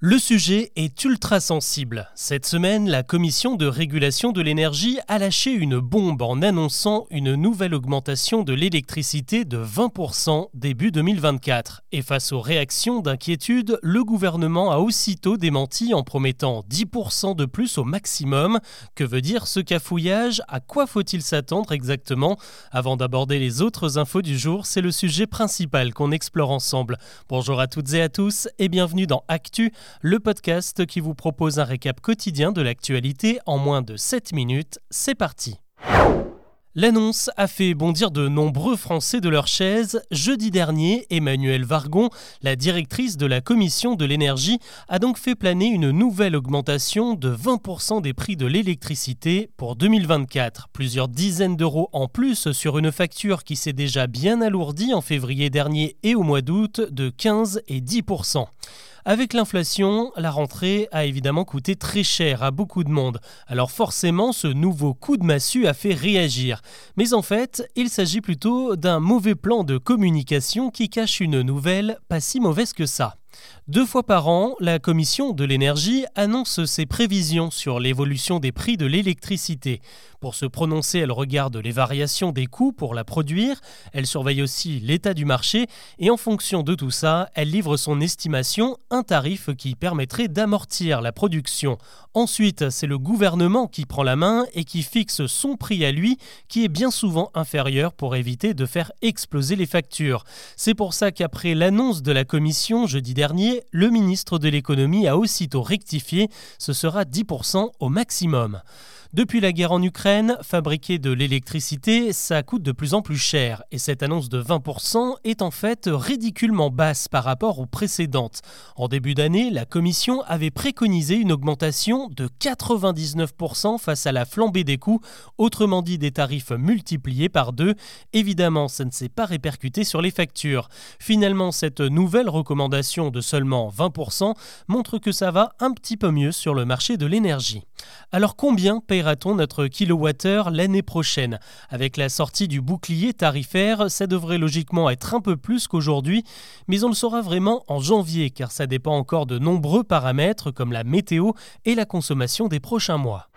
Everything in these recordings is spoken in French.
Le sujet est ultra sensible. Cette semaine, la Commission de régulation de l'énergie a lâché une bombe en annonçant une nouvelle augmentation de l'électricité de 20% début 2024. Et face aux réactions d'inquiétude, le gouvernement a aussitôt démenti en promettant 10% de plus au maximum. Que veut dire ce cafouillage? À quoi faut-il s'attendre exactement? Avant d'aborder les autres infos du jour, c'est le sujet principal qu'on explore ensemble. Bonjour à toutes et à tous et bienvenue dans Actu le podcast qui vous propose un récap quotidien de l'actualité en moins de 7 minutes. C'est parti. L'annonce a fait bondir de nombreux Français de leur chaise. Jeudi dernier, Emmanuel Vargon, la directrice de la Commission de l'énergie, a donc fait planer une nouvelle augmentation de 20% des prix de l'électricité pour 2024. Plusieurs dizaines d'euros en plus sur une facture qui s'est déjà bien alourdie en février dernier et au mois d'août de 15 et 10%. Avec l'inflation, la rentrée a évidemment coûté très cher à beaucoup de monde. Alors forcément, ce nouveau coup de massue a fait réagir. Mais en fait, il s'agit plutôt d'un mauvais plan de communication qui cache une nouvelle pas si mauvaise que ça. Deux fois par an, la Commission de l'énergie annonce ses prévisions sur l'évolution des prix de l'électricité. Pour se prononcer, elle regarde les variations des coûts pour la produire, elle surveille aussi l'état du marché et en fonction de tout ça, elle livre son estimation, un tarif qui permettrait d'amortir la production. Ensuite, c'est le gouvernement qui prend la main et qui fixe son prix à lui, qui est bien souvent inférieur pour éviter de faire exploser les factures. C'est pour ça qu'après l'annonce de la Commission jeudi dernier, le ministre de l'économie a aussitôt rectifié, ce sera 10% au maximum. Depuis la guerre en Ukraine, fabriquer de l'électricité, ça coûte de plus en plus cher et cette annonce de 20% est en fait ridiculement basse par rapport aux précédentes. En début d'année, la Commission avait préconisé une augmentation de 99% face à la flambée des coûts, autrement dit des tarifs multipliés par deux. Évidemment, ça ne s'est pas répercuté sur les factures. Finalement, cette nouvelle recommandation de seulement 20% montre que ça va un petit peu mieux sur le marché de l'énergie. Alors combien paiera-t-on notre kilowattheure l'année prochaine? Avec la sortie du bouclier tarifaire, ça devrait logiquement être un peu plus qu'aujourd'hui, mais on le saura vraiment en janvier car ça dépend encore de nombreux paramètres comme la météo et la consommation des prochains mois.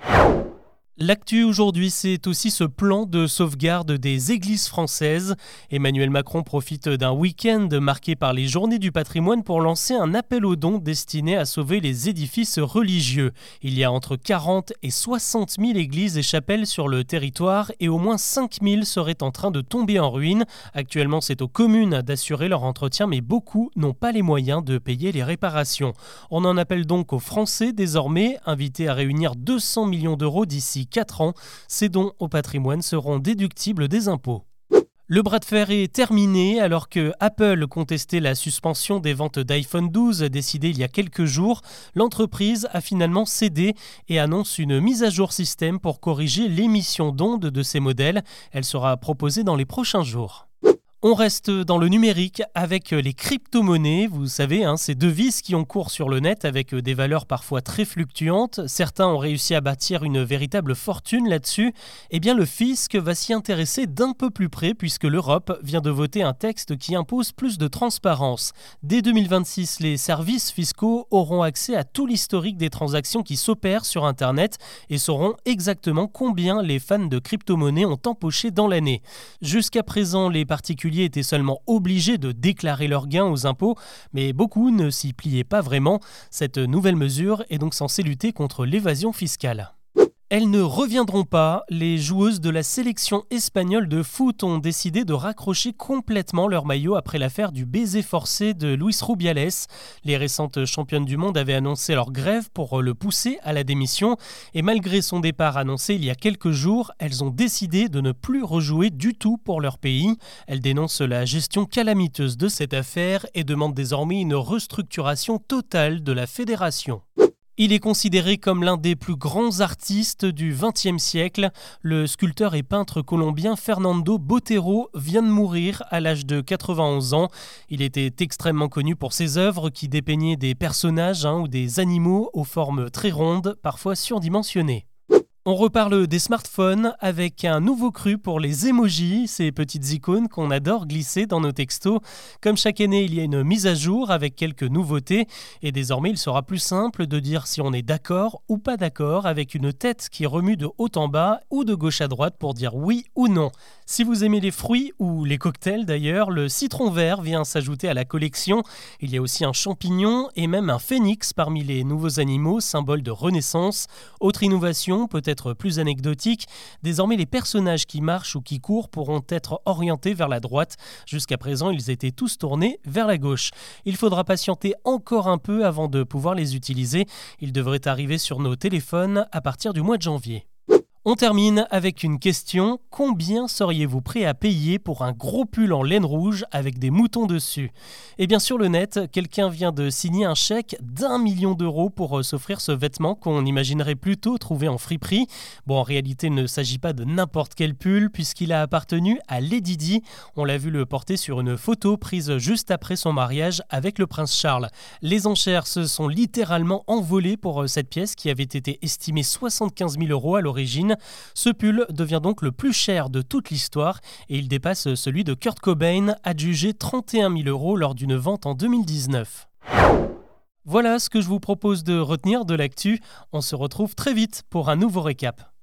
L'actu aujourd'hui, c'est aussi ce plan de sauvegarde des églises françaises. Emmanuel Macron profite d'un week-end marqué par les journées du patrimoine pour lancer un appel aux dons destiné à sauver les édifices religieux. Il y a entre 40 et 60 000 églises et chapelles sur le territoire et au moins 5 000 seraient en train de tomber en ruine. Actuellement, c'est aux communes d'assurer leur entretien, mais beaucoup n'ont pas les moyens de payer les réparations. On en appelle donc aux Français désormais, invités à réunir 200 millions d'euros d'ici 4 ans. Ces dons au patrimoine seront déductibles des impôts. Le bras de fer est terminé alors que Apple contestait la suspension des ventes d'iPhone 12 décidée il y a quelques jours. L'entreprise a finalement cédé et annonce une mise à jour système pour corriger l'émission d'ondes de ces modèles. Elle sera proposée dans les prochains jours. On reste dans le numérique avec les crypto-monnaies. Vous savez, hein, ces devises qui ont cours sur le net avec des valeurs parfois très fluctuantes. Certains ont réussi à bâtir une véritable fortune là-dessus. Eh bien, le fisc va s'y intéresser d'un peu plus près puisque l'Europe vient de voter un texte qui impose plus de transparence. Dès 2026, les services fiscaux auront accès à tout l'historique des transactions qui s'opèrent sur Internet et sauront exactement combien les fans de crypto-monnaies ont empoché dans l'année. Jusqu'à présent, les particuliers étaient seulement obligés de déclarer leurs gains aux impôts, mais beaucoup ne s'y pliaient pas vraiment. Cette nouvelle mesure est donc censée lutter contre l'évasion fiscale. Elles ne reviendront pas. Les joueuses de la sélection espagnole de foot ont décidé de raccrocher complètement leur maillot après l'affaire du baiser forcé de Luis Rubiales. Les récentes championnes du monde avaient annoncé leur grève pour le pousser à la démission. Et malgré son départ annoncé il y a quelques jours, elles ont décidé de ne plus rejouer du tout pour leur pays. Elles dénoncent la gestion calamiteuse de cette affaire et demandent désormais une restructuration totale de la fédération. Il est considéré comme l'un des plus grands artistes du XXe siècle. Le sculpteur et peintre colombien Fernando Botero vient de mourir à l'âge de 91 ans. Il était extrêmement connu pour ses œuvres qui dépeignaient des personnages hein, ou des animaux aux formes très rondes, parfois surdimensionnées. On reparle des smartphones avec un nouveau cru pour les emojis, ces petites icônes qu'on adore glisser dans nos textos. Comme chaque année, il y a une mise à jour avec quelques nouveautés et désormais il sera plus simple de dire si on est d'accord ou pas d'accord avec une tête qui remue de haut en bas ou de gauche à droite pour dire oui ou non. Si vous aimez les fruits ou les cocktails d'ailleurs, le citron vert vient s'ajouter à la collection. Il y a aussi un champignon et même un phénix parmi les nouveaux animaux, symbole de renaissance. Autre innovation, peut-être plus anecdotique, désormais les personnages qui marchent ou qui courent pourront être orientés vers la droite. Jusqu'à présent, ils étaient tous tournés vers la gauche. Il faudra patienter encore un peu avant de pouvoir les utiliser. Ils devraient arriver sur nos téléphones à partir du mois de janvier. On termine avec une question. Combien seriez-vous prêt à payer pour un gros pull en laine rouge avec des moutons dessus? Et bien sur le net, quelqu'un vient de signer un chèque d'un million d'euros pour euh, s'offrir ce vêtement qu'on imaginerait plutôt trouver en friperie. Bon, en réalité, il ne s'agit pas de n'importe quel pull puisqu'il a appartenu à Lady Di. On l'a vu le porter sur une photo prise juste après son mariage avec le prince Charles. Les enchères se sont littéralement envolées pour euh, cette pièce qui avait été estimée 75 000 euros à l'origine. Ce pull devient donc le plus cher de toute l'histoire et il dépasse celui de Kurt Cobain, adjugé 31 000 euros lors d'une vente en 2019. Voilà ce que je vous propose de retenir de l'actu. On se retrouve très vite pour un nouveau récap.